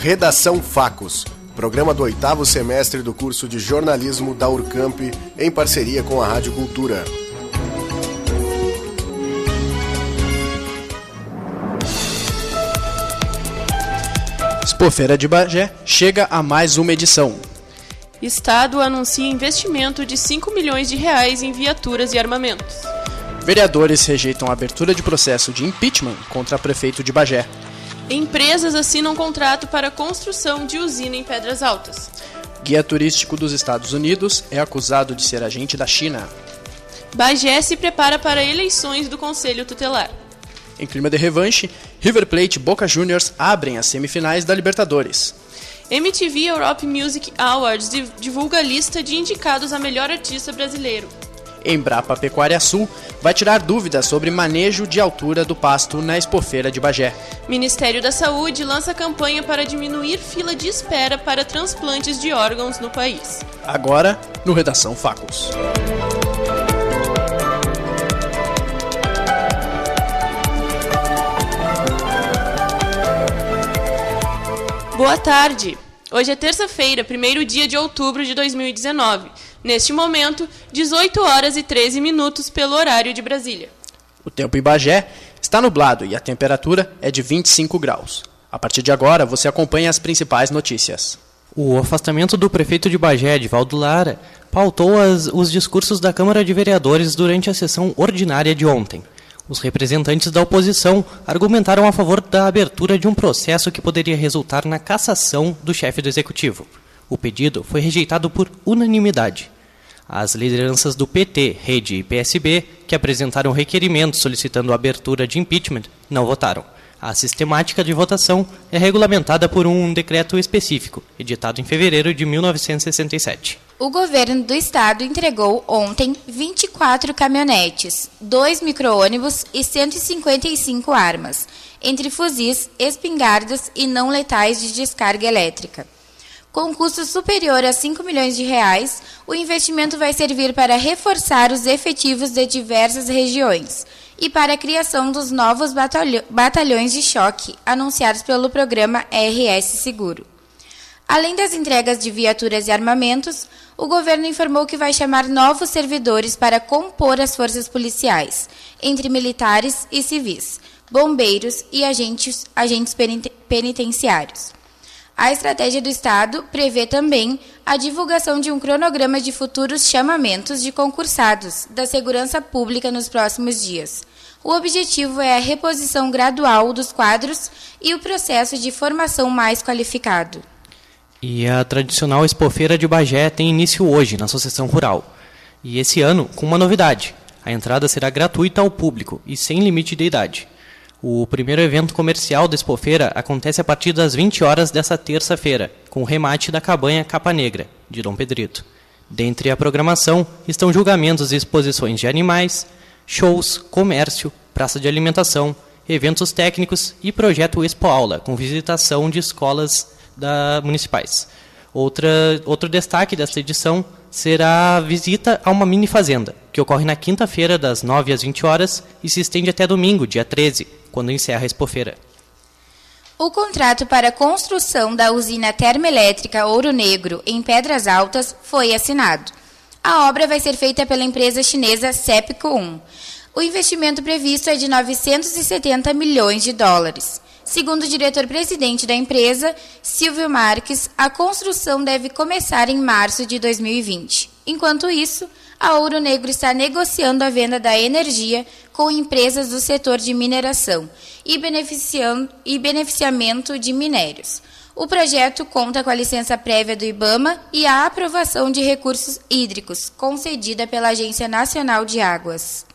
Redação Facos, programa do oitavo semestre do curso de jornalismo da Urcamp, em parceria com a Rádio Cultura. Expofeira de Bagé chega a mais uma edição. Estado anuncia investimento de 5 milhões de reais em viaturas e armamentos. Vereadores rejeitam a abertura de processo de impeachment contra prefeito de Bagé. Empresas assinam contrato para construção de usina em Pedras Altas. Guia turístico dos Estados Unidos é acusado de ser agente da China. Bagé se prepara para eleições do Conselho Tutelar. Em clima de revanche, River Plate e Boca Juniors abrem as semifinais da Libertadores. MTV Europe Music Awards divulga a lista de indicados a melhor artista brasileiro. Embrapa Pecuária Sul vai tirar dúvidas sobre manejo de altura do pasto na expofeira de Bagé. Ministério da Saúde lança campanha para diminuir fila de espera para transplantes de órgãos no país. Agora, no Redação Facos. Boa tarde! Hoje é terça-feira, primeiro dia de outubro de 2019. Neste momento, 18 horas e 13 minutos pelo horário de Brasília. O tempo em Bagé está nublado e a temperatura é de 25 graus. A partir de agora, você acompanha as principais notícias. O afastamento do prefeito de Bagé, Edvaldo Lara, pautou as, os discursos da Câmara de Vereadores durante a sessão ordinária de ontem. Os representantes da oposição argumentaram a favor da abertura de um processo que poderia resultar na cassação do chefe do executivo. O pedido foi rejeitado por unanimidade. As lideranças do PT, Rede e PSB, que apresentaram requerimentos solicitando a abertura de impeachment, não votaram. A sistemática de votação é regulamentada por um decreto específico, editado em fevereiro de 1967. O governo do estado entregou ontem 24 caminhonetes, 2 micro-ônibus e 155 armas, entre fuzis, espingardas e não letais de descarga elétrica. Com custo superior a 5 milhões de reais, o investimento vai servir para reforçar os efetivos de diversas regiões e para a criação dos novos batalhões de choque anunciados pelo programa RS Seguro. Além das entregas de viaturas e armamentos, o governo informou que vai chamar novos servidores para compor as forças policiais, entre militares e civis, bombeiros e agentes, agentes penitenciários. A estratégia do Estado prevê também a divulgação de um cronograma de futuros chamamentos de concursados da segurança pública nos próximos dias. O objetivo é a reposição gradual dos quadros e o processo de formação mais qualificado. E a tradicional expofeira de Bagé tem início hoje na Associação Rural. E esse ano com uma novidade: a entrada será gratuita ao público e sem limite de idade. O primeiro evento comercial da expofeira acontece a partir das 20 horas dessa terça-feira, com o remate da cabanha Capa Negra, de Dom Pedrito. Dentre a programação estão julgamentos e exposições de animais, shows, comércio, praça de alimentação, eventos técnicos e projeto Expo Aula, com visitação de escolas da, municipais. Outra, outro destaque desta edição será a visita a uma mini fazenda, que ocorre na quinta-feira, das 9 às 20 horas, e se estende até domingo, dia 13, quando encerra a expofeira. O contrato para a construção da usina termoelétrica Ouro Negro, em Pedras Altas, foi assinado. A obra vai ser feita pela empresa chinesa Sepco 1. O investimento previsto é de 970 milhões de dólares. Segundo o diretor-presidente da empresa, Silvio Marques, a construção deve começar em março de 2020. Enquanto isso, a Ouro Negro está negociando a venda da energia com empresas do setor de mineração e, beneficiando, e beneficiamento de minérios. O projeto conta com a licença prévia do IBAMA e a aprovação de recursos hídricos, concedida pela Agência Nacional de Águas.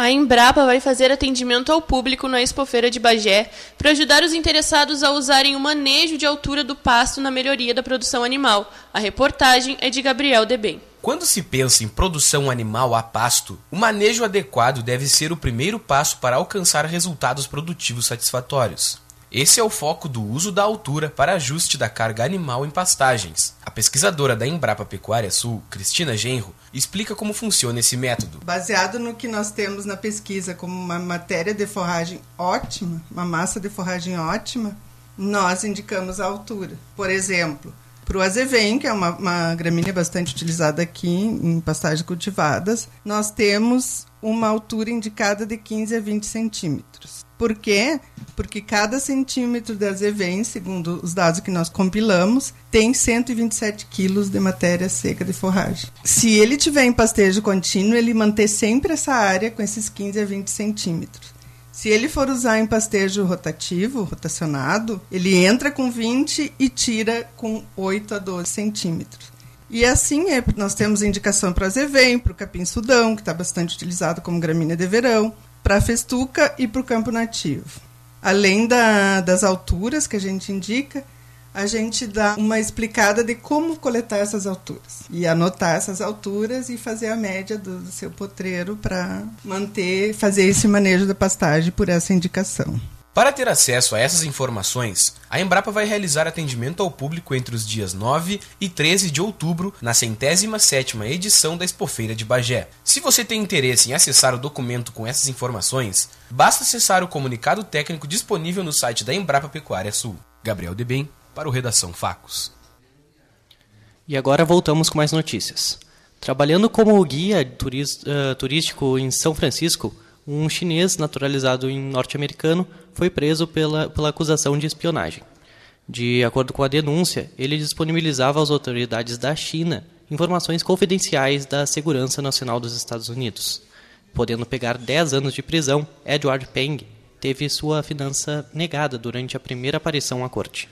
A Embrapa vai fazer atendimento ao público na Expofeira de Bagé para ajudar os interessados a usarem o manejo de altura do pasto na melhoria da produção animal. A reportagem é de Gabriel Debem. Quando se pensa em produção animal a pasto, o manejo adequado deve ser o primeiro passo para alcançar resultados produtivos satisfatórios. Esse é o foco do uso da altura para ajuste da carga animal em pastagens. A pesquisadora da Embrapa Pecuária Sul, Cristina Genro, explica como funciona esse método. Baseado no que nós temos na pesquisa como uma matéria de forragem ótima, uma massa de forragem ótima, nós indicamos a altura. Por exemplo, para o azevém, que é uma, uma gramínea bastante utilizada aqui em pastagens cultivadas, nós temos uma altura indicada de 15 a 20 centímetros. Por quê? Porque cada centímetro de azevém, segundo os dados que nós compilamos, tem 127 quilos de matéria seca de forragem. Se ele tiver em pastejo contínuo, ele manter sempre essa área com esses 15 a 20 centímetros. Se ele for usar em pastejo rotativo, rotacionado, ele entra com 20 e tira com 8 a 12 centímetros. E assim é, nós temos indicação para azevém, para o capim-sudão, que está bastante utilizado como gramínea de verão, para a festuca e para o campo nativo. Além da, das alturas que a gente indica, a gente dá uma explicada de como coletar essas alturas e anotar essas alturas e fazer a média do, do seu potreiro para manter, fazer esse manejo da pastagem por essa indicação. Para ter acesso a essas informações, a Embrapa vai realizar atendimento ao público entre os dias 9 e 13 de outubro, na centésima sétima edição da Expofeira de Bagé. Se você tem interesse em acessar o documento com essas informações, basta acessar o comunicado técnico disponível no site da Embrapa Pecuária Sul. Gabriel Debem, para o Redação Facos. E agora voltamos com mais notícias. Trabalhando como guia uh, turístico em São Francisco, um chinês naturalizado em norte-americano foi preso pela, pela acusação de espionagem. De acordo com a denúncia, ele disponibilizava às autoridades da China informações confidenciais da Segurança Nacional dos Estados Unidos. Podendo pegar 10 anos de prisão, Edward Peng teve sua finança negada durante a primeira aparição à corte.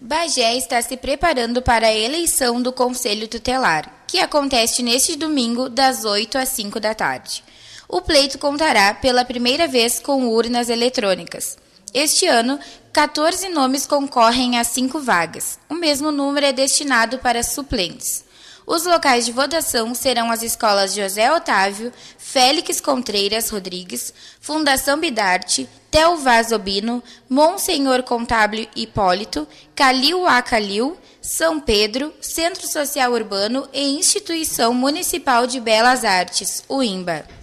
Bagé está se preparando para a eleição do Conselho Tutelar, que acontece neste domingo, das 8 às 5 da tarde. O pleito contará pela primeira vez com urnas eletrônicas. Este ano, 14 nomes concorrem a cinco vagas. O mesmo número é destinado para suplentes. Os locais de votação serão as escolas José Otávio, Félix Contreiras Rodrigues, Fundação Bidarte, Tel Vaz Obino, Monsenhor Contábil Hipólito, Calil A. Calil, São Pedro, Centro Social Urbano e Instituição Municipal de Belas Artes, UIMBA.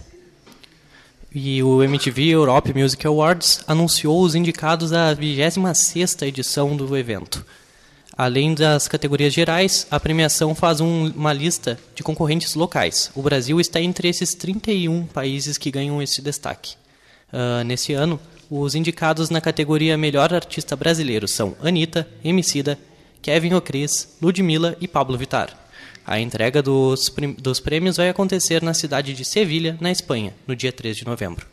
E o MTV Europe Music Awards anunciou os indicados à 26ª edição do evento. Além das categorias gerais, a premiação faz um, uma lista de concorrentes locais. O Brasil está entre esses 31 países que ganham esse destaque. Uh, nesse ano, os indicados na categoria Melhor Artista Brasileiro são Anitta, Emicida, Kevin O'Cris, Ludmilla e Pablo Vittar. A entrega dos, dos prêmios vai acontecer na cidade de Sevilha, na Espanha, no dia 3 de novembro.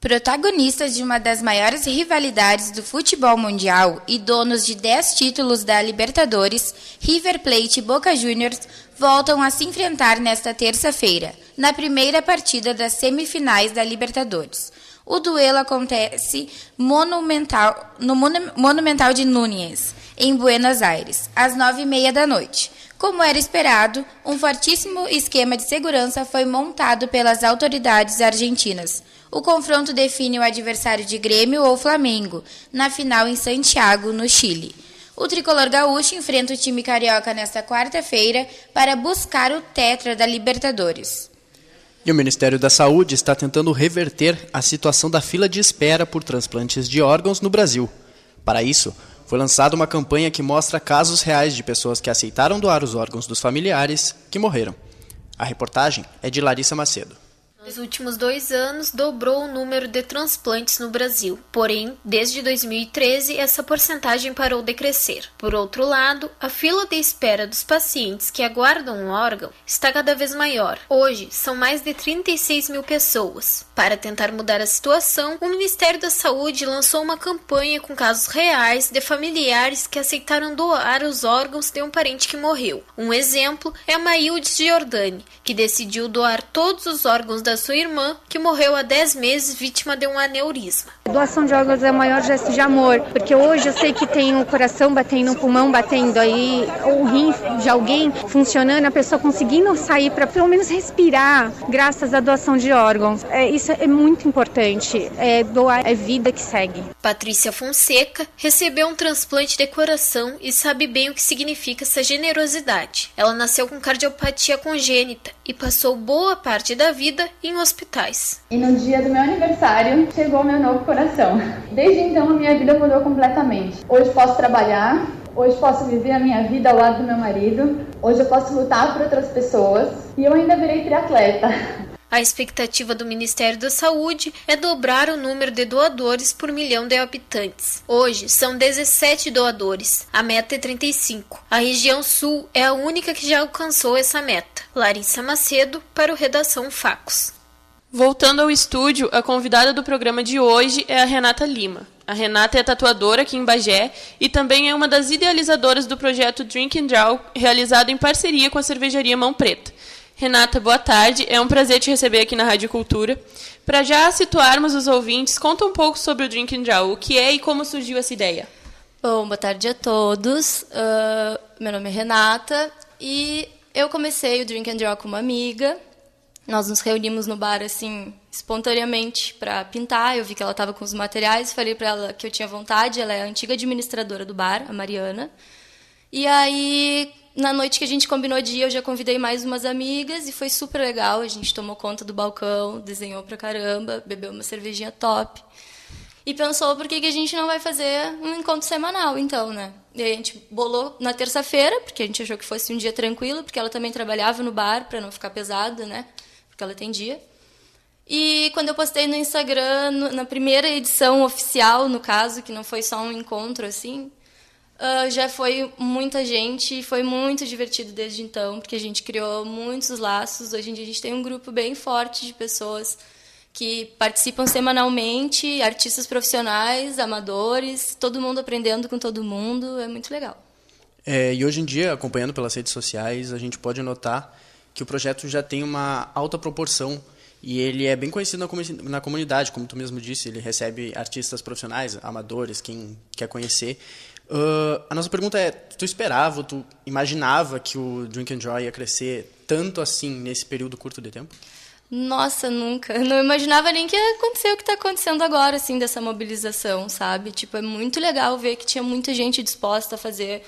Protagonistas de uma das maiores rivalidades do futebol mundial e donos de 10 títulos da Libertadores, River Plate e Boca Juniors voltam a se enfrentar nesta terça-feira, na primeira partida das semifinais da Libertadores. O duelo acontece monumental, no Monumental de Núñez, em Buenos Aires, às nove e meia da noite. Como era esperado, um fortíssimo esquema de segurança foi montado pelas autoridades argentinas. O confronto define o adversário de Grêmio ou Flamengo, na final em Santiago, no Chile. O tricolor gaúcho enfrenta o time carioca nesta quarta-feira para buscar o tetra da Libertadores. E o Ministério da Saúde está tentando reverter a situação da fila de espera por transplantes de órgãos no Brasil. Para isso, foi lançada uma campanha que mostra casos reais de pessoas que aceitaram doar os órgãos dos familiares que morreram. A reportagem é de Larissa Macedo. Nos últimos dois anos, dobrou o número de transplantes no Brasil. Porém, desde 2013, essa porcentagem parou de crescer. Por outro lado, a fila de espera dos pacientes que aguardam um órgão está cada vez maior. Hoje, são mais de 36 mil pessoas. Para tentar mudar a situação, o Ministério da Saúde lançou uma campanha com casos reais de familiares que aceitaram doar os órgãos de um parente que morreu. Um exemplo é a Maíldes Giordani, que decidiu doar todos os órgãos da sua irmã, que morreu há 10 meses vítima de um aneurisma. A doação de órgãos é o maior gesto de amor, porque hoje eu sei que tem o coração batendo, o pulmão batendo, aí o rim de alguém funcionando, a pessoa conseguindo sair para pelo menos respirar, graças à doação de órgãos. É, isso é muito importante. É, doar é vida que segue. Patrícia Fonseca recebeu um transplante de coração e sabe bem o que significa essa generosidade. Ela nasceu com cardiopatia congênita e passou boa parte da vida em hospitais. E no dia do meu aniversário chegou meu novo coração. Desde então a minha vida mudou completamente. Hoje posso trabalhar, hoje posso viver a minha vida ao lado do meu marido, hoje eu posso lutar por outras pessoas e eu ainda virei triatleta. A expectativa do Ministério da Saúde é dobrar o número de doadores por milhão de habitantes. Hoje são 17 doadores, a meta é 35. A região sul é a única que já alcançou essa meta. Larissa Macedo para o Redação Facos. Voltando ao estúdio, a convidada do programa de hoje é a Renata Lima. A Renata é tatuadora aqui em Bagé e também é uma das idealizadoras do projeto Drink and Draw, realizado em parceria com a cervejaria Mão Preta. Renata, boa tarde. É um prazer te receber aqui na Rádio Cultura. Para já situarmos os ouvintes, conta um pouco sobre o Drink and Draw, o que é e como surgiu essa ideia. Bom, boa tarde a todos. Uh, meu nome é Renata e eu comecei o Drink and Draw com uma amiga. Nós nos reunimos no bar assim espontaneamente para pintar. Eu vi que ela estava com os materiais, falei para ela que eu tinha vontade. Ela é a antiga administradora do bar, a Mariana. E aí na noite que a gente combinou de ir, eu já convidei mais umas amigas e foi super legal. A gente tomou conta do balcão, desenhou pra caramba, bebeu uma cervejinha top. E pensou por que, que a gente não vai fazer um encontro semanal, então, né? E a gente bolou na terça-feira, porque a gente achou que fosse um dia tranquilo, porque ela também trabalhava no bar para não ficar pesada, né? Porque ela tem dia. E quando eu postei no Instagram, na primeira edição oficial, no caso, que não foi só um encontro assim, Uh, já foi muita gente e foi muito divertido desde então, porque a gente criou muitos laços. Hoje em dia a gente tem um grupo bem forte de pessoas que participam semanalmente, artistas profissionais, amadores, todo mundo aprendendo com todo mundo, é muito legal. É, e hoje em dia, acompanhando pelas redes sociais, a gente pode notar que o projeto já tem uma alta proporção e ele é bem conhecido na, na comunidade, como tu mesmo disse, ele recebe artistas profissionais, amadores, quem quer conhecer. Uh, a nossa pergunta é: tu esperava, tu imaginava que o Drink and Joy ia crescer tanto assim nesse período curto de tempo? Nossa, nunca. Não imaginava nem que ia acontecer o que está acontecendo agora, assim, dessa mobilização, sabe? Tipo, é muito legal ver que tinha muita gente disposta a fazer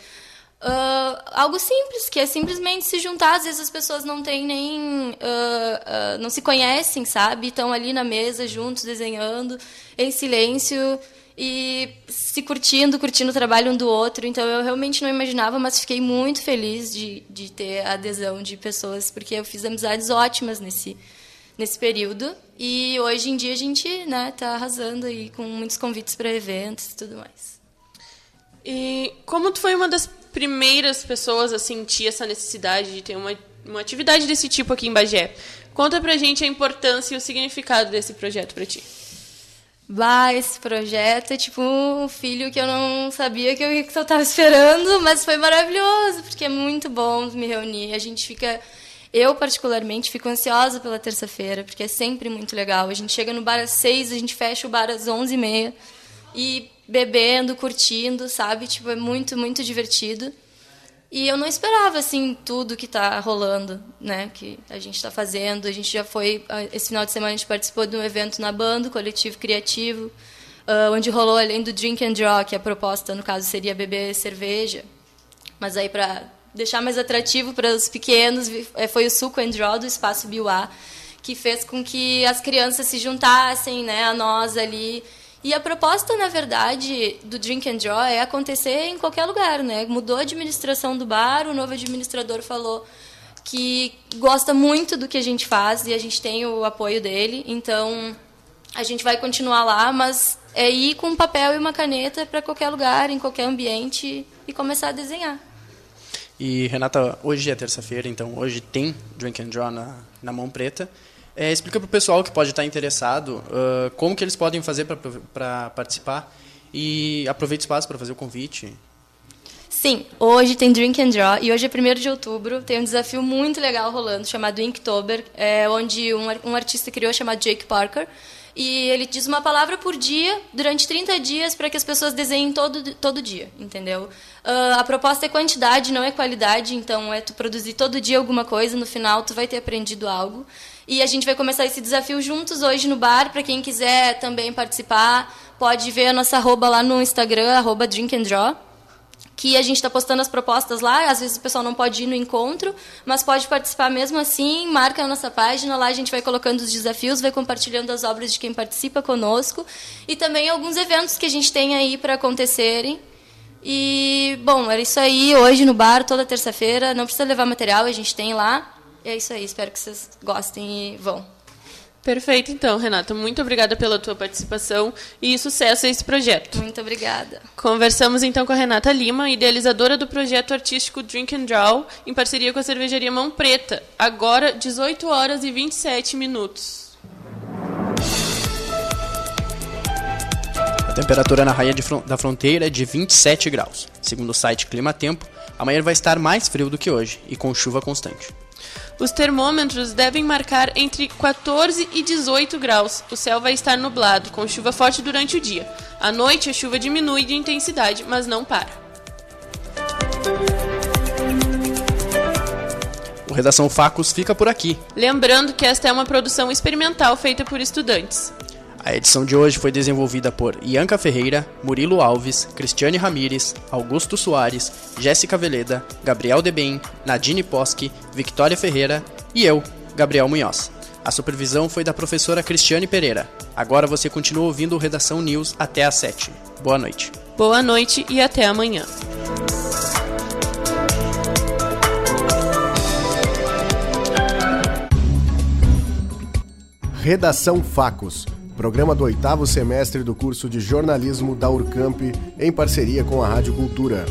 uh, algo simples, que é simplesmente se juntar. Às vezes as pessoas não têm nem. Uh, uh, não se conhecem, sabe? Estão ali na mesa juntos, desenhando, em silêncio e se curtindo, curtindo o trabalho um do outro. Então eu realmente não imaginava, mas fiquei muito feliz de, de ter a adesão de pessoas, porque eu fiz amizades ótimas nesse, nesse período. E hoje em dia a gente né, tá arrasando aí com muitos convites para eventos e tudo mais. E como tu foi uma das primeiras pessoas a sentir essa necessidade de ter uma, uma atividade desse tipo aqui em Bagé, conta pra gente a importância e o significado desse projeto para ti. Bah, esse projeto é tipo um filho que eu não sabia que eu estava esperando, mas foi maravilhoso, porque é muito bom me reunir. A gente fica. Eu, particularmente, fico ansiosa pela terça-feira, porque é sempre muito legal. A gente chega no bar às seis, a gente fecha o bar às onze e meia, e bebendo, curtindo, sabe? Tipo, é muito, muito divertido. E eu não esperava, assim, tudo que está rolando, né? Que a gente está fazendo. A gente já foi... Esse final de semana a gente participou de um evento na banda, Coletivo Criativo, uh, onde rolou, além do Drink and Draw, que a proposta, no caso, seria beber cerveja. Mas aí, para deixar mais atrativo para os pequenos, eh, foi o Suco and Draw do Espaço Biuá, que fez com que as crianças se juntassem né, a nós ali e a proposta, na verdade, do Drink and Draw é acontecer em qualquer lugar, né? Mudou a administração do bar, o novo administrador falou que gosta muito do que a gente faz e a gente tem o apoio dele. Então, a gente vai continuar lá, mas é ir com um papel e uma caneta para qualquer lugar, em qualquer ambiente e começar a desenhar. E Renata, hoje é terça-feira, então hoje tem Drink and Draw na, na mão preta. É, explica para o pessoal que pode estar interessado uh, como que eles podem fazer para participar e aproveite o espaço para fazer o convite. Sim, hoje tem Drink and Draw e hoje é 1 de outubro. Tem um desafio muito legal rolando chamado Inktober, é, onde um, um artista criou chamado Jake Parker. E ele diz uma palavra por dia durante 30 dias para que as pessoas desenhem todo, todo dia, entendeu? Uh, a proposta é quantidade, não é qualidade, então é tu produzir todo dia alguma coisa, no final tu vai ter aprendido algo. E a gente vai começar esse desafio juntos hoje no bar. Para quem quiser também participar, pode ver a nossa arroba lá no Instagram, arroba Drink Draw. Que a gente está postando as propostas lá. Às vezes o pessoal não pode ir no encontro, mas pode participar mesmo assim. Marca a nossa página, lá a gente vai colocando os desafios, vai compartilhando as obras de quem participa conosco e também alguns eventos que a gente tem aí para acontecerem. E, bom, era isso aí hoje no bar, toda terça-feira. Não precisa levar material, a gente tem lá. E é isso aí, espero que vocês gostem e vão. Perfeito, então, Renata. Muito obrigada pela tua participação e sucesso a esse projeto. Muito obrigada. Conversamos então com a Renata Lima, idealizadora do projeto artístico Drink and Draw, em parceria com a cervejaria Mão Preta. Agora, 18 horas e 27 minutos. A temperatura na raia fron da fronteira é de 27 graus. Segundo o site Clima Tempo, amanhã vai estar mais frio do que hoje e com chuva constante. Os termômetros devem marcar entre 14 e 18 graus. O céu vai estar nublado, com chuva forte durante o dia. À noite, a chuva diminui de intensidade, mas não para. O Redação Facos fica por aqui. Lembrando que esta é uma produção experimental feita por estudantes. A edição de hoje foi desenvolvida por Ianca Ferreira, Murilo Alves, Cristiane Ramires, Augusto Soares, Jéssica Veleda, Gabriel Debem, Nadine Poschi, Victoria Ferreira e eu, Gabriel Munhoz. A supervisão foi da professora Cristiane Pereira. Agora você continua ouvindo o Redação News até às 7. Boa noite. Boa noite e até amanhã. Redação Facos programa do oitavo semestre do curso de jornalismo da Urcamp, em parceria com a Rádio Cultura.